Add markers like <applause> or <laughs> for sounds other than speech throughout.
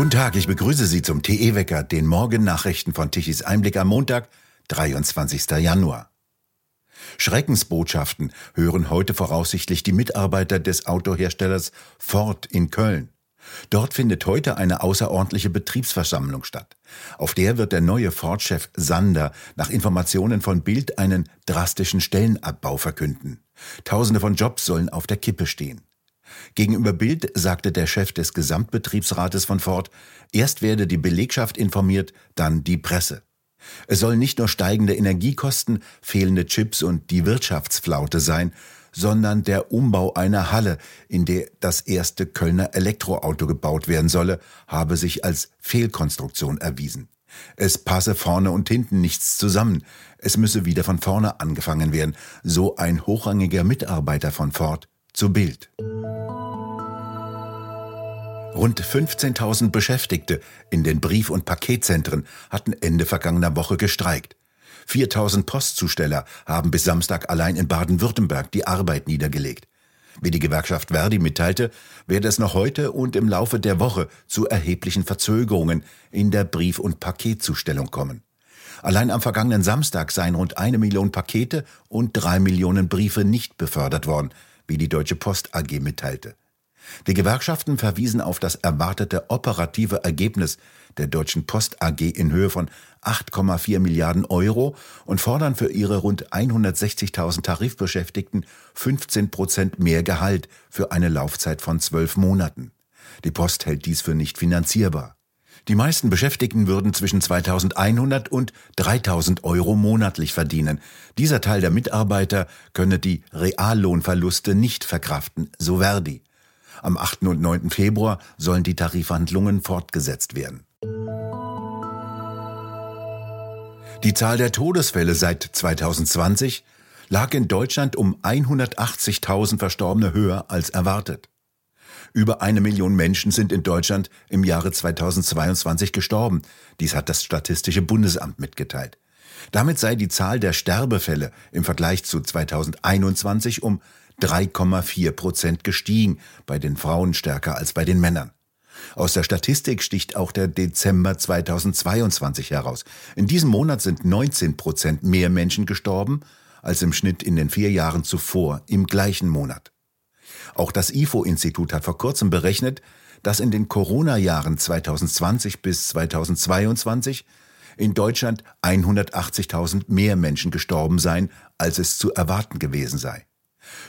Guten Tag, ich begrüße Sie zum TE-Wecker, den Morgennachrichten von Tichys Einblick am Montag, 23. Januar. Schreckensbotschaften hören heute voraussichtlich die Mitarbeiter des Autoherstellers Ford in Köln. Dort findet heute eine außerordentliche Betriebsversammlung statt. Auf der wird der neue Ford-Chef Sander nach Informationen von Bild einen drastischen Stellenabbau verkünden. Tausende von Jobs sollen auf der Kippe stehen. Gegenüber Bild sagte der Chef des Gesamtbetriebsrates von Ford, erst werde die Belegschaft informiert, dann die Presse. Es sollen nicht nur steigende Energiekosten, fehlende Chips und die Wirtschaftsflaute sein, sondern der Umbau einer Halle, in der das erste Kölner Elektroauto gebaut werden solle, habe sich als Fehlkonstruktion erwiesen. Es passe vorne und hinten nichts zusammen. Es müsse wieder von vorne angefangen werden, so ein hochrangiger Mitarbeiter von Ford zu Bild. Rund 15.000 Beschäftigte in den Brief- und Paketzentren hatten Ende vergangener Woche gestreikt. 4000 Postzusteller haben bis Samstag allein in Baden-Württemberg die Arbeit niedergelegt. Wie die Gewerkschaft Verdi mitteilte, werde es noch heute und im Laufe der Woche zu erheblichen Verzögerungen in der Brief- und Paketzustellung kommen. Allein am vergangenen Samstag seien rund eine Million Pakete und drei Millionen Briefe nicht befördert worden, wie die Deutsche Post AG mitteilte. Die Gewerkschaften verwiesen auf das erwartete operative Ergebnis der Deutschen Post AG in Höhe von 8,4 Milliarden Euro und fordern für ihre rund 160.000 Tarifbeschäftigten 15 Prozent mehr Gehalt für eine Laufzeit von zwölf Monaten. Die Post hält dies für nicht finanzierbar. Die meisten Beschäftigten würden zwischen 2100 und 3000 Euro monatlich verdienen. Dieser Teil der Mitarbeiter könne die Reallohnverluste nicht verkraften, so Verdi. Am 8. und 9. Februar sollen die Tarifverhandlungen fortgesetzt werden. Die Zahl der Todesfälle seit 2020 lag in Deutschland um 180.000 Verstorbene höher als erwartet. Über eine Million Menschen sind in Deutschland im Jahre 2022 gestorben. Dies hat das Statistische Bundesamt mitgeteilt. Damit sei die Zahl der Sterbefälle im Vergleich zu 2021 um 3,4 Prozent gestiegen, bei den Frauen stärker als bei den Männern. Aus der Statistik sticht auch der Dezember 2022 heraus. In diesem Monat sind 19 Prozent mehr Menschen gestorben als im Schnitt in den vier Jahren zuvor im gleichen Monat. Auch das IFO-Institut hat vor kurzem berechnet, dass in den Corona-Jahren 2020 bis 2022 in Deutschland 180.000 mehr Menschen gestorben seien, als es zu erwarten gewesen sei.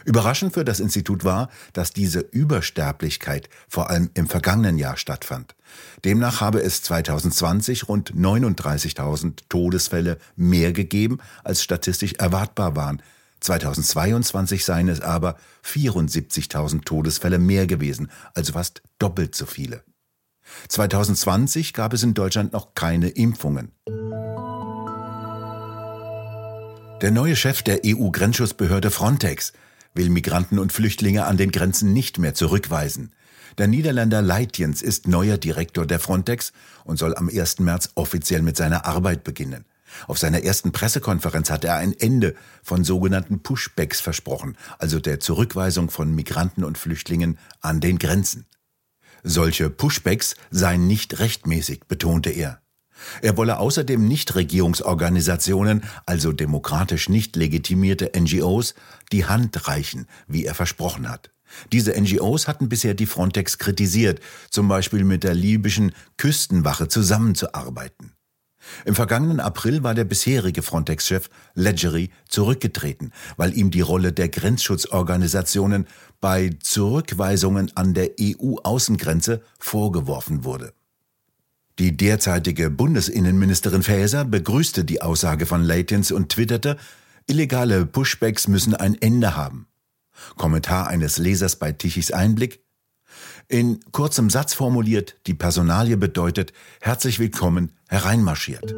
Überraschend für das Institut war, dass diese Übersterblichkeit vor allem im vergangenen Jahr stattfand. Demnach habe es 2020 rund 39.000 Todesfälle mehr gegeben, als statistisch erwartbar waren. 2022 seien es aber 74.000 Todesfälle mehr gewesen, also fast doppelt so viele. 2020 gab es in Deutschland noch keine Impfungen. Der neue Chef der EU-Grenzschutzbehörde Frontex will Migranten und Flüchtlinge an den Grenzen nicht mehr zurückweisen. Der Niederländer Leitjens ist neuer Direktor der Frontex und soll am 1. März offiziell mit seiner Arbeit beginnen. Auf seiner ersten Pressekonferenz hat er ein Ende von sogenannten Pushbacks versprochen, also der Zurückweisung von Migranten und Flüchtlingen an den Grenzen. Solche Pushbacks seien nicht rechtmäßig, betonte er. Er wolle außerdem Nichtregierungsorganisationen, also demokratisch nicht legitimierte NGOs, die Hand reichen, wie er versprochen hat. Diese NGOs hatten bisher die Frontex kritisiert, zum Beispiel mit der libyschen Küstenwache zusammenzuarbeiten. Im vergangenen April war der bisherige Frontex-Chef Leggeri zurückgetreten, weil ihm die Rolle der Grenzschutzorganisationen bei Zurückweisungen an der EU-Außengrenze vorgeworfen wurde. Die derzeitige Bundesinnenministerin Faeser begrüßte die Aussage von Leitens und twitterte, illegale Pushbacks müssen ein Ende haben. Kommentar eines Lesers bei Tichys Einblick. In kurzem Satz formuliert, die Personalie bedeutet, herzlich willkommen, hereinmarschiert.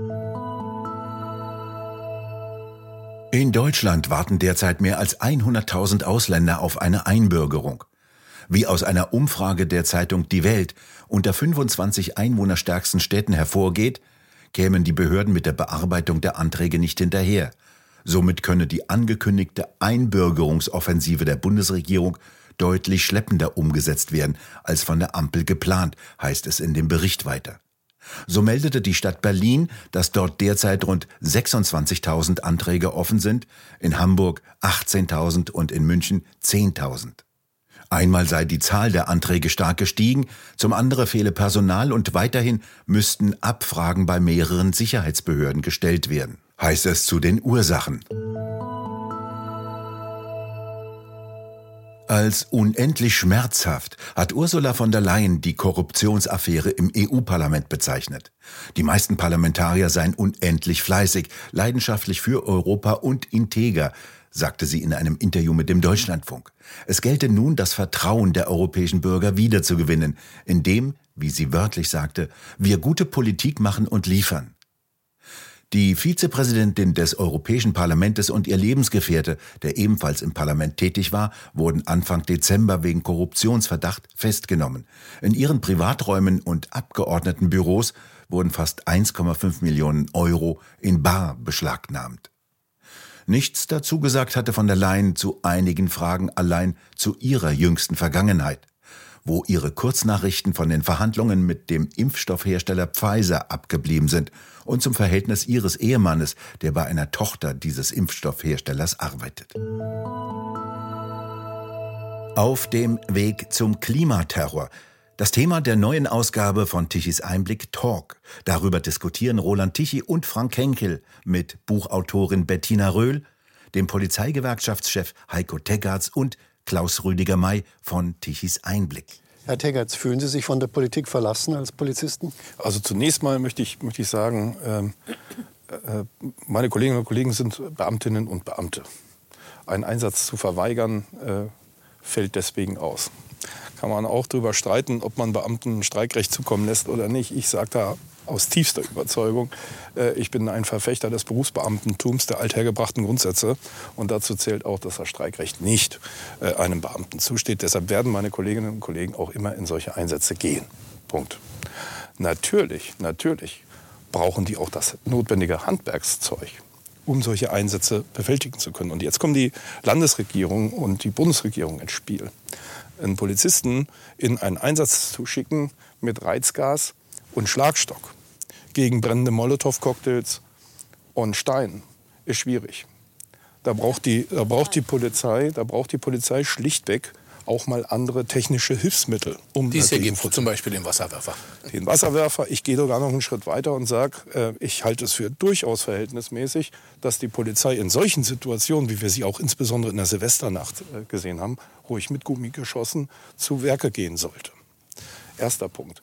In Deutschland warten derzeit mehr als 100.000 Ausländer auf eine Einbürgerung. Wie aus einer Umfrage der Zeitung Die Welt unter 25 einwohnerstärksten Städten hervorgeht, kämen die Behörden mit der Bearbeitung der Anträge nicht hinterher. Somit könne die angekündigte Einbürgerungsoffensive der Bundesregierung deutlich schleppender umgesetzt werden als von der Ampel geplant, heißt es in dem Bericht weiter. So meldete die Stadt Berlin, dass dort derzeit rund 26.000 Anträge offen sind, in Hamburg 18.000 und in München 10.000. Einmal sei die Zahl der Anträge stark gestiegen, zum anderen fehle Personal und weiterhin müssten Abfragen bei mehreren Sicherheitsbehörden gestellt werden. Heißt es zu den Ursachen. Als unendlich schmerzhaft hat Ursula von der Leyen die Korruptionsaffäre im EU-Parlament bezeichnet. Die meisten Parlamentarier seien unendlich fleißig, leidenschaftlich für Europa und integer, sagte sie in einem Interview mit dem Deutschlandfunk. Es gelte nun, das Vertrauen der europäischen Bürger wiederzugewinnen, indem, wie sie wörtlich sagte, wir gute Politik machen und liefern. Die Vizepräsidentin des Europäischen Parlaments und ihr Lebensgefährte, der ebenfalls im Parlament tätig war, wurden Anfang Dezember wegen Korruptionsverdacht festgenommen. In ihren Privaträumen und Abgeordnetenbüros wurden fast 1,5 Millionen Euro in Bar beschlagnahmt. Nichts dazu gesagt hatte von der Leyen zu einigen Fragen allein zu ihrer jüngsten Vergangenheit wo ihre Kurznachrichten von den Verhandlungen mit dem Impfstoffhersteller Pfizer abgeblieben sind und zum Verhältnis ihres Ehemannes, der bei einer Tochter dieses Impfstoffherstellers arbeitet. Auf dem Weg zum Klimaterror. Das Thema der neuen Ausgabe von Tichys Einblick Talk. Darüber diskutieren Roland Tichy und Frank Henkel mit Buchautorin Bettina Röhl, dem Polizeigewerkschaftschef Heiko Teggarts und Klaus Rüdiger May von Tichys Einblick. Herr Teggerts, fühlen Sie sich von der Politik verlassen als Polizisten? Also zunächst mal möchte ich, möchte ich sagen, ähm, äh, meine Kolleginnen und Kollegen sind Beamtinnen und Beamte. Einen Einsatz zu verweigern äh, fällt deswegen aus. Kann man auch darüber streiten, ob man Beamten Streikrecht zukommen lässt oder nicht. Ich sage da aus tiefster Überzeugung. Äh, ich bin ein Verfechter des Berufsbeamtentums, der althergebrachten Grundsätze. Und dazu zählt auch, dass das Streikrecht nicht äh, einem Beamten zusteht. Deshalb werden meine Kolleginnen und Kollegen auch immer in solche Einsätze gehen. Punkt. Natürlich, natürlich brauchen die auch das notwendige Handwerkszeug, um solche Einsätze bewältigen zu können. Und jetzt kommen die Landesregierung und die Bundesregierung ins Spiel. Einen Polizisten in einen Einsatz zu schicken mit Reizgas, und Schlagstock gegen brennende Molotow-Cocktails und Stein ist schwierig. Da braucht, die, da braucht die Polizei, da braucht die Polizei schlichtweg auch mal andere technische Hilfsmittel. Um die ergeben zum Beispiel den Wasserwerfer. Den Wasserwerfer. Ich gehe sogar noch einen Schritt weiter und sage, äh, ich halte es für durchaus verhältnismäßig, dass die Polizei in solchen Situationen, wie wir sie auch insbesondere in der Silvesternacht äh, gesehen haben, ruhig mit Gummigeschossen zu Werke gehen sollte. Erster Punkt.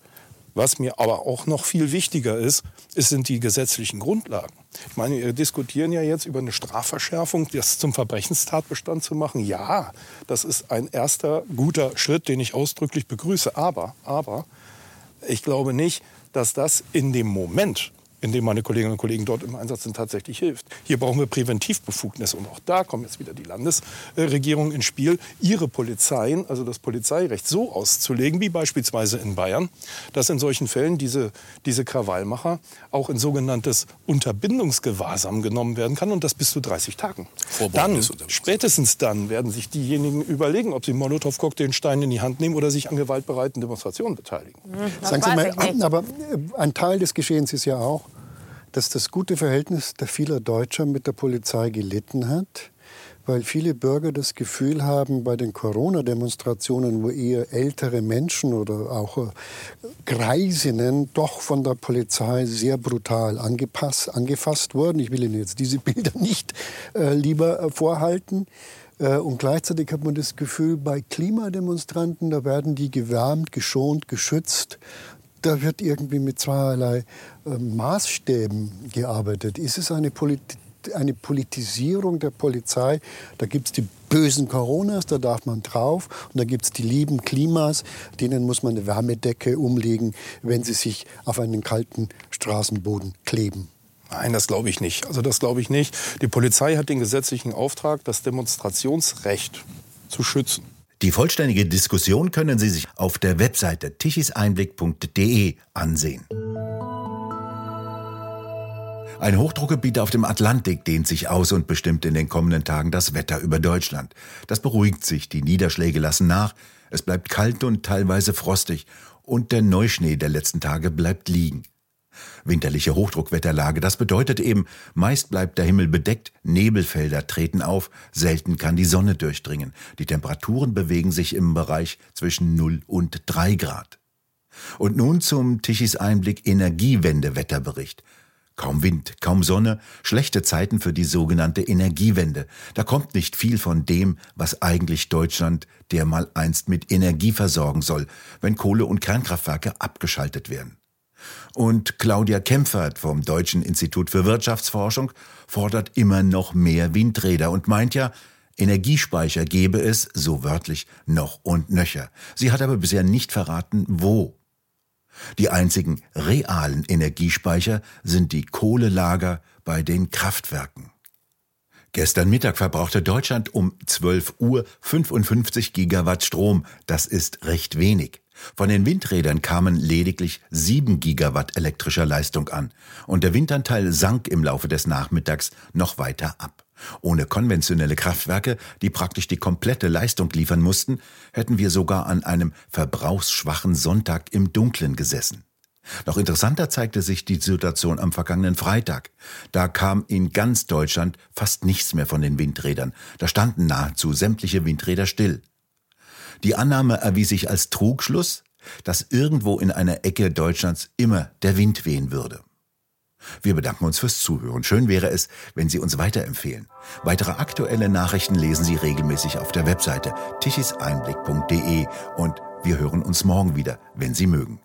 Was mir aber auch noch viel wichtiger ist, es sind die gesetzlichen Grundlagen. Ich meine, wir diskutieren ja jetzt über eine Strafverschärfung, das zum Verbrechenstatbestand zu machen. Ja, das ist ein erster guter Schritt, den ich ausdrücklich begrüße. Aber, aber, ich glaube nicht, dass das in dem Moment, in dem meine Kolleginnen und Kollegen dort im Einsatz sind, tatsächlich hilft. Hier brauchen wir Präventivbefugnisse. Und auch da kommt jetzt wieder die Landesregierung ins Spiel, ihre Polizeien, also das Polizeirecht so auszulegen, wie beispielsweise in Bayern, dass in solchen Fällen diese, diese Krawallmacher auch in sogenanntes Unterbindungsgewahrsam genommen werden kann und das bis zu 30 Tagen. Dann, spätestens dann werden sich diejenigen überlegen, ob sie Molotow-Cocktailsteine in die Hand nehmen oder sich an gewaltbereiten Demonstrationen beteiligen. Hm, Sagen Sie mal, aber äh, ein Teil des Geschehens ist ja auch, dass das gute Verhältnis der vieler Deutscher mit der Polizei gelitten hat, weil viele Bürger das Gefühl haben, bei den Corona-Demonstrationen, wo eher ältere Menschen oder auch äh, Greisinnen doch von der Polizei sehr brutal angepasst, angefasst wurden. Ich will Ihnen jetzt diese <laughs> Bilder nicht äh, lieber äh, vorhalten. Äh, und gleichzeitig hat man das Gefühl, bei Klimademonstranten, da werden die gewärmt, geschont, geschützt da wird irgendwie mit zweierlei äh, Maßstäben gearbeitet. Ist es eine, Polit eine Politisierung der Polizei? Da gibt es die bösen Coronas, da darf man drauf. Und da gibt es die lieben Klimas, denen muss man eine Wärmedecke umlegen, wenn sie sich auf einen kalten Straßenboden kleben. Nein, das glaube ich nicht. Also das glaube ich nicht. Die Polizei hat den gesetzlichen Auftrag, das Demonstrationsrecht zu schützen. Die vollständige Diskussion können Sie sich auf der Webseite tichiseinblick.de ansehen. Ein Hochdruckgebiet auf dem Atlantik dehnt sich aus und bestimmt in den kommenden Tagen das Wetter über Deutschland. Das beruhigt sich, die Niederschläge lassen nach, es bleibt kalt und teilweise frostig und der Neuschnee der letzten Tage bleibt liegen. Winterliche Hochdruckwetterlage, das bedeutet eben, meist bleibt der Himmel bedeckt, Nebelfelder treten auf, selten kann die Sonne durchdringen. Die Temperaturen bewegen sich im Bereich zwischen 0 und 3 Grad. Und nun zum Tichys Einblick Energiewende-Wetterbericht. Kaum Wind, kaum Sonne, schlechte Zeiten für die sogenannte Energiewende. Da kommt nicht viel von dem, was eigentlich Deutschland dermal einst mit Energie versorgen soll, wenn Kohle- und Kernkraftwerke abgeschaltet werden. Und Claudia Kempfert vom Deutschen Institut für Wirtschaftsforschung fordert immer noch mehr Windräder und meint ja, Energiespeicher gebe es, so wörtlich, noch und nöcher. Sie hat aber bisher nicht verraten, wo. Die einzigen realen Energiespeicher sind die Kohlelager bei den Kraftwerken. Gestern Mittag verbrauchte Deutschland um 12 Uhr 55 Gigawatt Strom. Das ist recht wenig. Von den Windrädern kamen lediglich 7 Gigawatt elektrischer Leistung an und der Windanteil sank im Laufe des Nachmittags noch weiter ab. Ohne konventionelle Kraftwerke, die praktisch die komplette Leistung liefern mussten, hätten wir sogar an einem verbrauchsschwachen Sonntag im Dunkeln gesessen. Noch interessanter zeigte sich die Situation am vergangenen Freitag. Da kam in ganz Deutschland fast nichts mehr von den Windrädern. Da standen nahezu sämtliche Windräder still. Die Annahme erwies sich als Trugschluss, dass irgendwo in einer Ecke Deutschlands immer der Wind wehen würde. Wir bedanken uns fürs Zuhören. Schön wäre es, wenn Sie uns weiterempfehlen. Weitere aktuelle Nachrichten lesen Sie regelmäßig auf der Webseite tichiseinblick.de und wir hören uns morgen wieder, wenn Sie mögen.